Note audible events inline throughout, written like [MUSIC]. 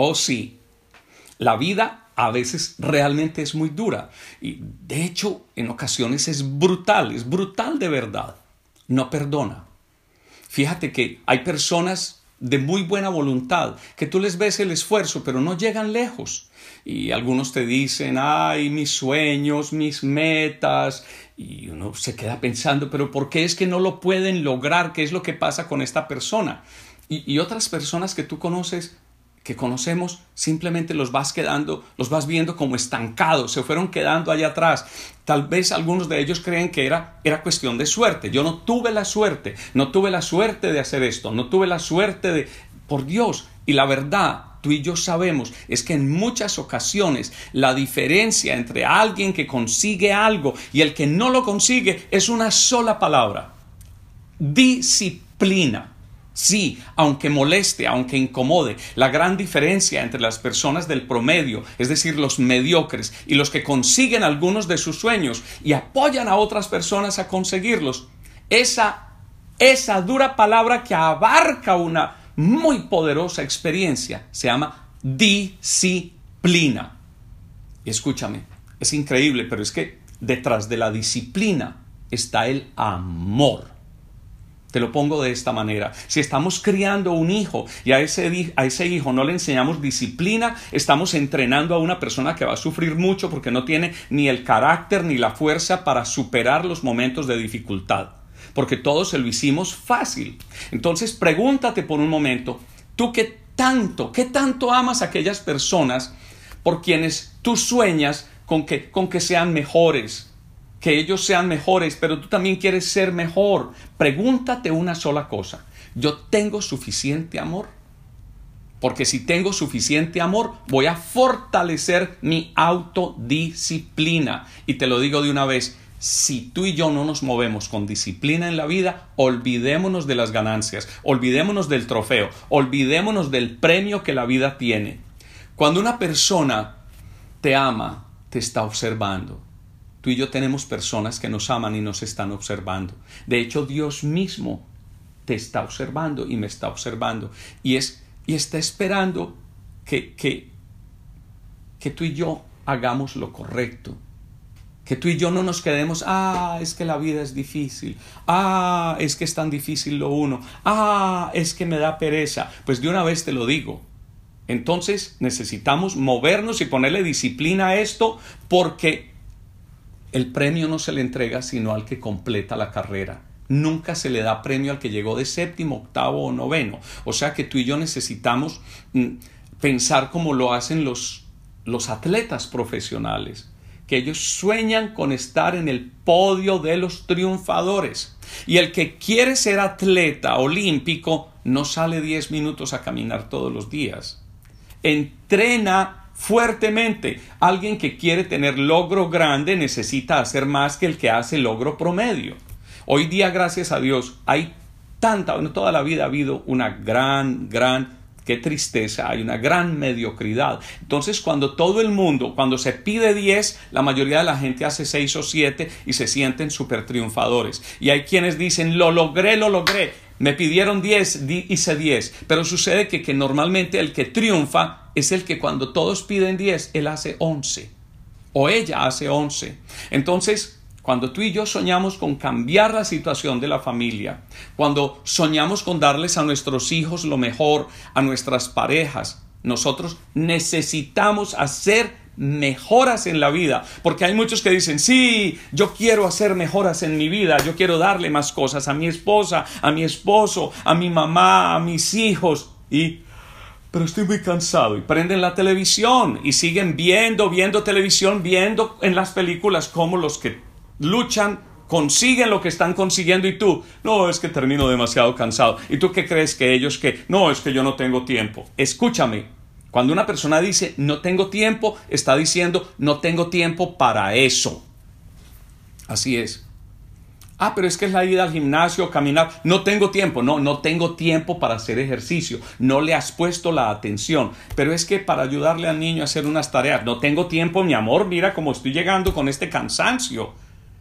Oh sí, la vida a veces realmente es muy dura y de hecho en ocasiones es brutal, es brutal de verdad. No perdona. Fíjate que hay personas de muy buena voluntad que tú les ves el esfuerzo pero no llegan lejos. Y algunos te dicen, ay, mis sueños, mis metas, y uno se queda pensando, pero ¿por qué es que no lo pueden lograr? ¿Qué es lo que pasa con esta persona? Y, y otras personas que tú conoces que conocemos, simplemente los vas quedando, los vas viendo como estancados, se fueron quedando allá atrás. Tal vez algunos de ellos creen que era, era cuestión de suerte. Yo no tuve la suerte, no tuve la suerte de hacer esto, no tuve la suerte de... Por Dios, y la verdad, tú y yo sabemos, es que en muchas ocasiones la diferencia entre alguien que consigue algo y el que no lo consigue es una sola palabra. Disciplina. Sí, aunque moleste, aunque incomode, la gran diferencia entre las personas del promedio, es decir, los mediocres, y los que consiguen algunos de sus sueños y apoyan a otras personas a conseguirlos, esa, esa dura palabra que abarca una muy poderosa experiencia se llama disciplina. Y escúchame, es increíble, pero es que detrás de la disciplina está el amor. Lo pongo de esta manera. Si estamos criando un hijo y a ese, a ese, hijo no le enseñamos disciplina, estamos entrenando a una persona que va a sufrir mucho porque no tiene ni el carácter ni la fuerza para superar los momentos de dificultad. Porque todos se lo hicimos fácil. Entonces pregúntate por un momento, ¿tú qué tanto, qué tanto amas a aquellas personas por quienes tú sueñas con que, con que sean mejores, que ellos sean mejores, pero tú también quieres ser mejor. Pregúntate una sola cosa. ¿Yo tengo suficiente amor? Porque si tengo suficiente amor, voy a fortalecer mi autodisciplina. Y te lo digo de una vez, si tú y yo no nos movemos con disciplina en la vida, olvidémonos de las ganancias, olvidémonos del trofeo, olvidémonos del premio que la vida tiene. Cuando una persona te ama, te está observando Tú y yo tenemos personas que nos aman y nos están observando. De hecho, Dios mismo te está observando y me está observando. Y, es, y está esperando que, que, que tú y yo hagamos lo correcto. Que tú y yo no nos quedemos, ah, es que la vida es difícil, ah, es que es tan difícil lo uno, ah, es que me da pereza. Pues de una vez te lo digo. Entonces necesitamos movernos y ponerle disciplina a esto porque el premio no se le entrega sino al que completa la carrera. Nunca se le da premio al que llegó de séptimo, octavo o noveno. O sea que tú y yo necesitamos mm, pensar como lo hacen los, los atletas profesionales, que ellos sueñan con estar en el podio de los triunfadores. Y el que quiere ser atleta olímpico no sale 10 minutos a caminar todos los días. Entrena fuertemente. Alguien que quiere tener logro grande necesita hacer más que el que hace logro promedio. Hoy día, gracias a Dios, hay tanta, bueno, toda la vida ha habido una gran, gran qué tristeza, hay una gran mediocridad. Entonces, cuando todo el mundo, cuando se pide 10, la mayoría de la gente hace 6 o 7 y se sienten súper triunfadores. Y hay quienes dicen, lo logré, lo logré. Me pidieron 10, hice 10. Pero sucede que, que normalmente el que triunfa es el que cuando todos piden 10, él hace 11 o ella hace 11. Entonces, cuando tú y yo soñamos con cambiar la situación de la familia, cuando soñamos con darles a nuestros hijos lo mejor, a nuestras parejas, nosotros necesitamos hacer mejoras en la vida, porque hay muchos que dicen, sí, yo quiero hacer mejoras en mi vida, yo quiero darle más cosas a mi esposa, a mi esposo, a mi mamá, a mis hijos, y pero estoy muy cansado y prenden la televisión y siguen viendo, viendo televisión, viendo en las películas cómo los que luchan consiguen lo que están consiguiendo y tú, no, es que termino demasiado cansado. ¿Y tú qué crees que ellos que, no, es que yo no tengo tiempo? Escúchame, cuando una persona dice no tengo tiempo, está diciendo no tengo tiempo para eso. Así es. Ah, pero es que es la ida al gimnasio, caminar. No tengo tiempo. No, no tengo tiempo para hacer ejercicio. No le has puesto la atención. Pero es que para ayudarle al niño a hacer unas tareas, no tengo tiempo, mi amor. Mira cómo estoy llegando con este cansancio.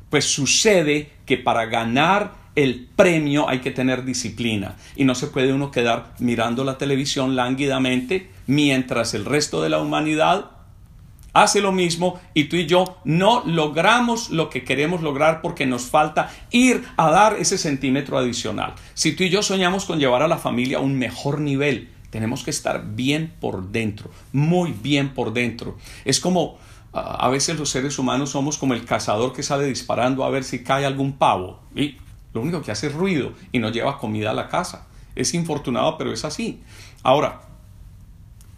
Pues sucede que para ganar el premio hay que tener disciplina y no se puede uno quedar mirando la televisión lánguidamente mientras el resto de la humanidad hace lo mismo y tú y yo no logramos lo que queremos lograr porque nos falta ir a dar ese centímetro adicional. Si tú y yo soñamos con llevar a la familia a un mejor nivel, tenemos que estar bien por dentro, muy bien por dentro. Es como a veces los seres humanos somos como el cazador que sale disparando a ver si cae algún pavo y lo único que hace es ruido y no lleva comida a la casa. Es infortunado, pero es así. Ahora,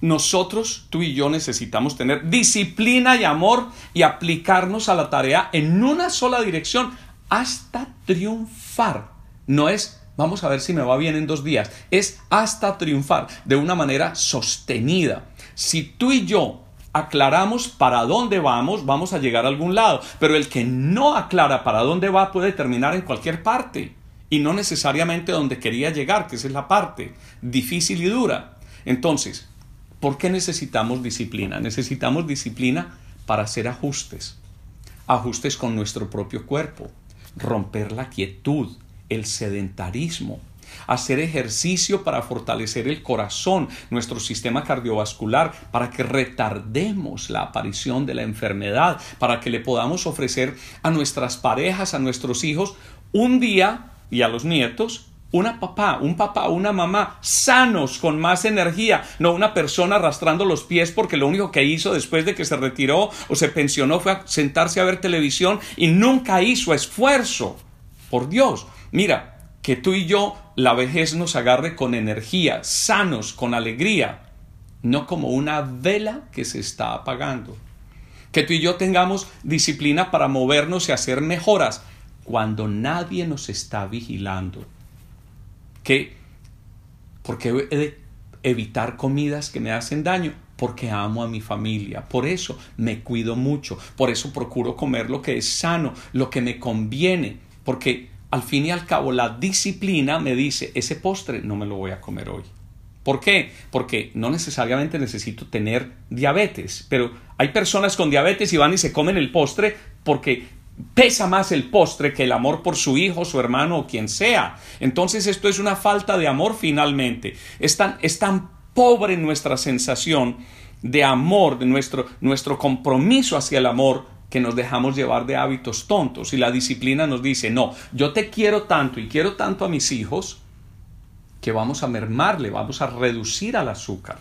nosotros, tú y yo, necesitamos tener disciplina y amor y aplicarnos a la tarea en una sola dirección hasta triunfar. No es, vamos a ver si me va bien en dos días, es hasta triunfar de una manera sostenida. Si tú y yo aclaramos para dónde vamos, vamos a llegar a algún lado. Pero el que no aclara para dónde va puede terminar en cualquier parte y no necesariamente donde quería llegar, que esa es la parte difícil y dura. Entonces, ¿Por qué necesitamos disciplina? Necesitamos disciplina para hacer ajustes. Ajustes con nuestro propio cuerpo, romper la quietud, el sedentarismo, hacer ejercicio para fortalecer el corazón, nuestro sistema cardiovascular, para que retardemos la aparición de la enfermedad, para que le podamos ofrecer a nuestras parejas, a nuestros hijos, un día y a los nietos una papá, un papá, una mamá sanos, con más energía, no una persona arrastrando los pies porque lo único que hizo después de que se retiró o se pensionó fue sentarse a ver televisión y nunca hizo esfuerzo. Por Dios, mira, que tú y yo la vejez nos agarre con energía, sanos, con alegría, no como una vela que se está apagando. Que tú y yo tengamos disciplina para movernos y hacer mejoras cuando nadie nos está vigilando que porque he de evitar comidas que me hacen daño porque amo a mi familia. Por eso me cuido mucho. Por eso procuro comer lo que es sano, lo que me conviene. Porque al fin y al cabo la disciplina me dice, ese postre no me lo voy a comer hoy. ¿Por qué? Porque no necesariamente necesito tener diabetes, pero hay personas con diabetes y van y se comen el postre porque pesa más el postre que el amor por su hijo, su hermano o quien sea. Entonces esto es una falta de amor finalmente. Es tan, es tan pobre nuestra sensación de amor, de nuestro, nuestro compromiso hacia el amor, que nos dejamos llevar de hábitos tontos. Y la disciplina nos dice, no, yo te quiero tanto y quiero tanto a mis hijos, que vamos a mermarle, vamos a reducir al azúcar.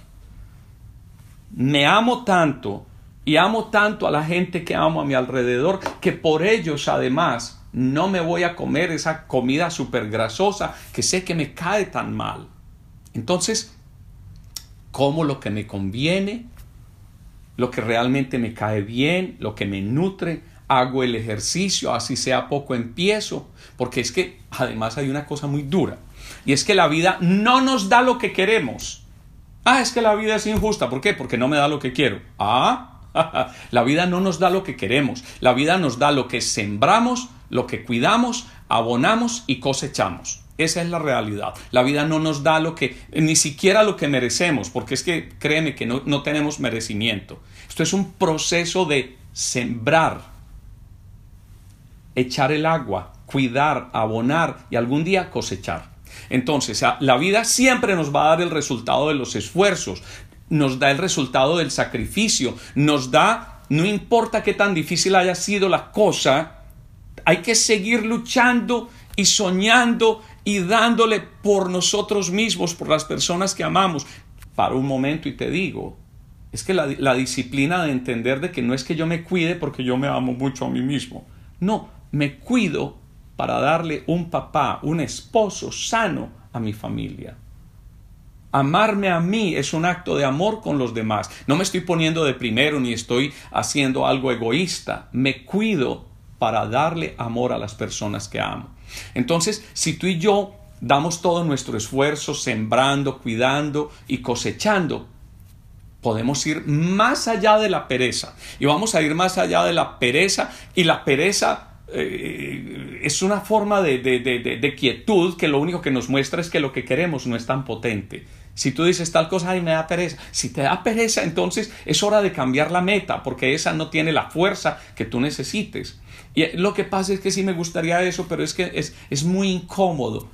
Me amo tanto y amo tanto a la gente que amo a mi alrededor que por ellos además no me voy a comer esa comida súper grasosa que sé que me cae tan mal. Entonces, como lo que me conviene, lo que realmente me cae bien, lo que me nutre, hago el ejercicio, así sea poco empiezo, porque es que además hay una cosa muy dura, y es que la vida no nos da lo que queremos. Ah, es que la vida es injusta, ¿por qué? Porque no me da lo que quiero. Ah, [LAUGHS] la vida no nos da lo que queremos, la vida nos da lo que sembramos, lo que cuidamos, abonamos y cosechamos. Esa es la realidad. La vida no nos da lo que, ni siquiera lo que merecemos, porque es que créeme que no, no tenemos merecimiento. Esto es un proceso de sembrar, echar el agua, cuidar, abonar y algún día cosechar. Entonces, la vida siempre nos va a dar el resultado de los esfuerzos, nos da el resultado del sacrificio, nos da, no importa qué tan difícil haya sido la cosa, hay que seguir luchando y soñando y dándole por nosotros mismos, por las personas que amamos. Para un momento y te digo, es que la, la disciplina de entender de que no es que yo me cuide porque yo me amo mucho a mí mismo, no, me cuido para darle un papá, un esposo sano a mi familia. Amarme a mí es un acto de amor con los demás. No me estoy poniendo de primero ni estoy haciendo algo egoísta. Me cuido para darle amor a las personas que amo. Entonces, si tú y yo damos todo nuestro esfuerzo sembrando, cuidando y cosechando, podemos ir más allá de la pereza. Y vamos a ir más allá de la pereza y la pereza eh, es una forma de, de, quietud que lo único que nos muestra es que lo que queremos no es tan potente. Si tú dices tal cosa, y me da pereza. Si te da pereza, entonces es hora de cambiar la meta, porque esa no tiene la fuerza que tú necesites. Y lo que pasa es que sí me gustaría eso, pero es que es, es muy incómodo.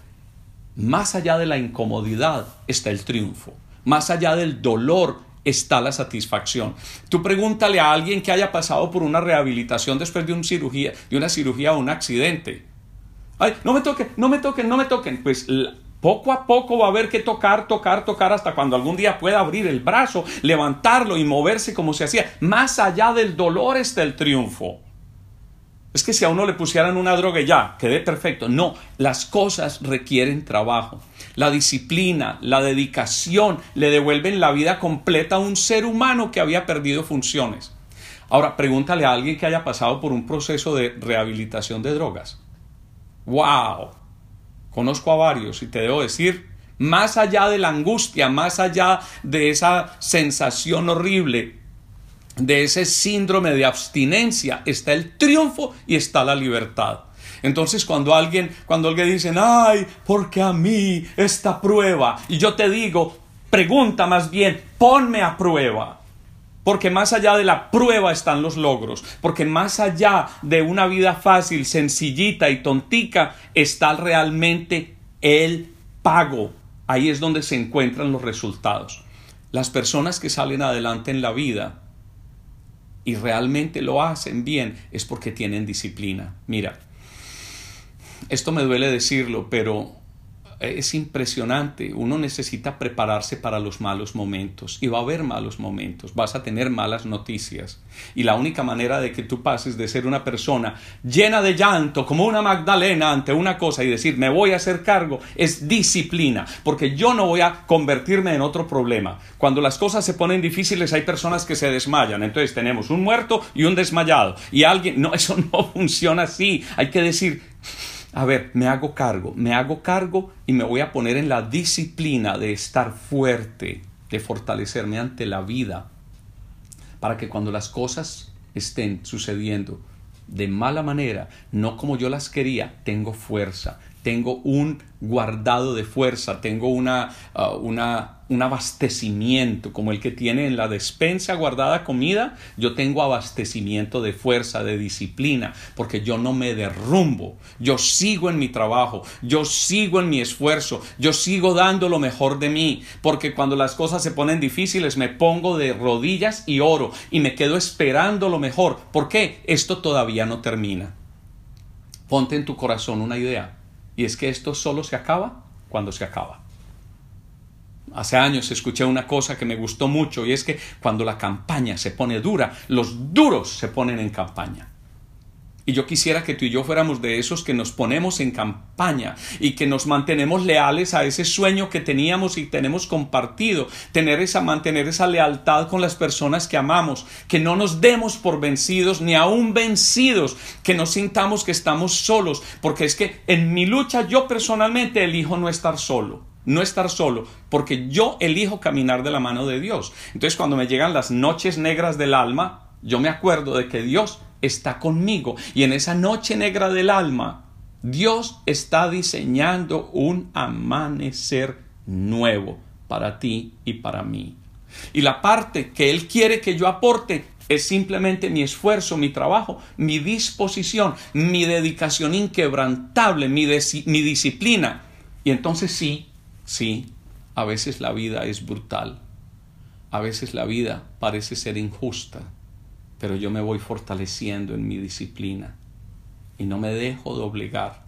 Más allá de la incomodidad está el triunfo. Más allá del dolor está la satisfacción. Tú pregúntale a alguien que haya pasado por una rehabilitación después de una cirugía, de una cirugía o un accidente. Ay, no me toquen, no me toquen, no me toquen. Pues poco a poco va a haber que tocar, tocar, tocar hasta cuando algún día pueda abrir el brazo, levantarlo y moverse como se hacía. Más allá del dolor está el triunfo. Es que si a uno le pusieran una droga ya, quede perfecto. No, las cosas requieren trabajo. La disciplina, la dedicación le devuelven la vida completa a un ser humano que había perdido funciones. Ahora, pregúntale a alguien que haya pasado por un proceso de rehabilitación de drogas. ¡Wow! Conozco a varios y te debo decir, más allá de la angustia, más allá de esa sensación horrible, de ese síndrome de abstinencia está el triunfo y está la libertad. Entonces cuando alguien, cuando alguien dice, ay, porque a mí esta prueba, y yo te digo, pregunta más bien, ponme a prueba. Porque más allá de la prueba están los logros, porque más allá de una vida fácil, sencillita y tontica, está realmente el pago. Ahí es donde se encuentran los resultados. Las personas que salen adelante en la vida y realmente lo hacen bien es porque tienen disciplina. Mira, esto me duele decirlo, pero es impresionante. Uno necesita prepararse para los malos momentos y va a haber malos momentos, vas a tener malas noticias. Y la única manera de que tú pases de ser una persona llena de llanto, como una Magdalena ante una cosa y decir me voy a hacer cargo, es disciplina, porque yo no voy a convertirme en otro problema. Cuando las cosas se ponen difíciles hay personas que se desmayan, entonces tenemos un muerto y un desmayado. Y alguien, no, [LAUGHS] eso no funciona así. Hay que decir, a ver, me hago cargo, me hago cargo y me voy a poner en la disciplina de estar fuerte, de fortalecerme ante la vida, para que cuando las cosas estén sucediendo de mala manera, no como yo las quería, tengo fuerza, tengo un guardado de fuerza, tengo uh, una, un abastecimiento como el que tiene en la despensa guardada comida, yo tengo abastecimiento de fuerza, de disciplina, porque yo no me derrumbo, yo sigo en mi trabajo, yo sigo en mi esfuerzo, yo sigo dando lo mejor de mí, porque cuando las cosas se ponen difíciles me pongo de rodillas y oro y me quedo esperando lo mejor. ¿Por qué? Esto todavía no termina. Ponte en tu corazón una idea y es que esto solo se acaba cuando se acaba. Hace años escuché una cosa que me gustó mucho y es que cuando la campaña se pone dura, los duros se ponen en campaña. Y yo quisiera que tú y yo fuéramos de esos que nos ponemos en campaña y que nos mantenemos leales a ese sueño que teníamos y tenemos compartido, tener esa mantener esa lealtad con las personas que amamos, que no nos demos por vencidos ni aún vencidos, que no sintamos que estamos solos, porque es que en mi lucha yo personalmente elijo no estar solo. No estar solo, porque yo elijo caminar de la mano de Dios. Entonces cuando me llegan las noches negras del alma, yo me acuerdo de que Dios está conmigo. Y en esa noche negra del alma, Dios está diseñando un amanecer nuevo para ti y para mí. Y la parte que Él quiere que yo aporte es simplemente mi esfuerzo, mi trabajo, mi disposición, mi dedicación inquebrantable, mi, mi disciplina. Y entonces sí, sí, a veces la vida es brutal. A veces la vida parece ser injusta pero yo me voy fortaleciendo en mi disciplina y no me dejo doblegar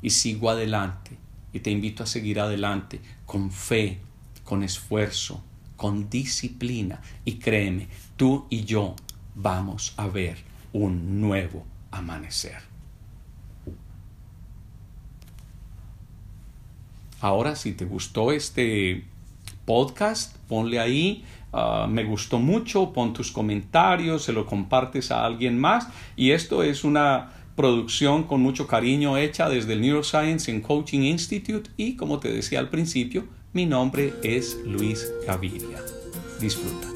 y sigo adelante y te invito a seguir adelante con fe, con esfuerzo, con disciplina y créeme, tú y yo vamos a ver un nuevo amanecer. Ahora, si te gustó este podcast, ponle ahí Ah, me gustó mucho, pon tus comentarios, se lo compartes a alguien más y esto es una producción con mucho cariño hecha desde el Neuroscience and Coaching Institute y como te decía al principio, mi nombre es Luis Gaviria. Disfruta.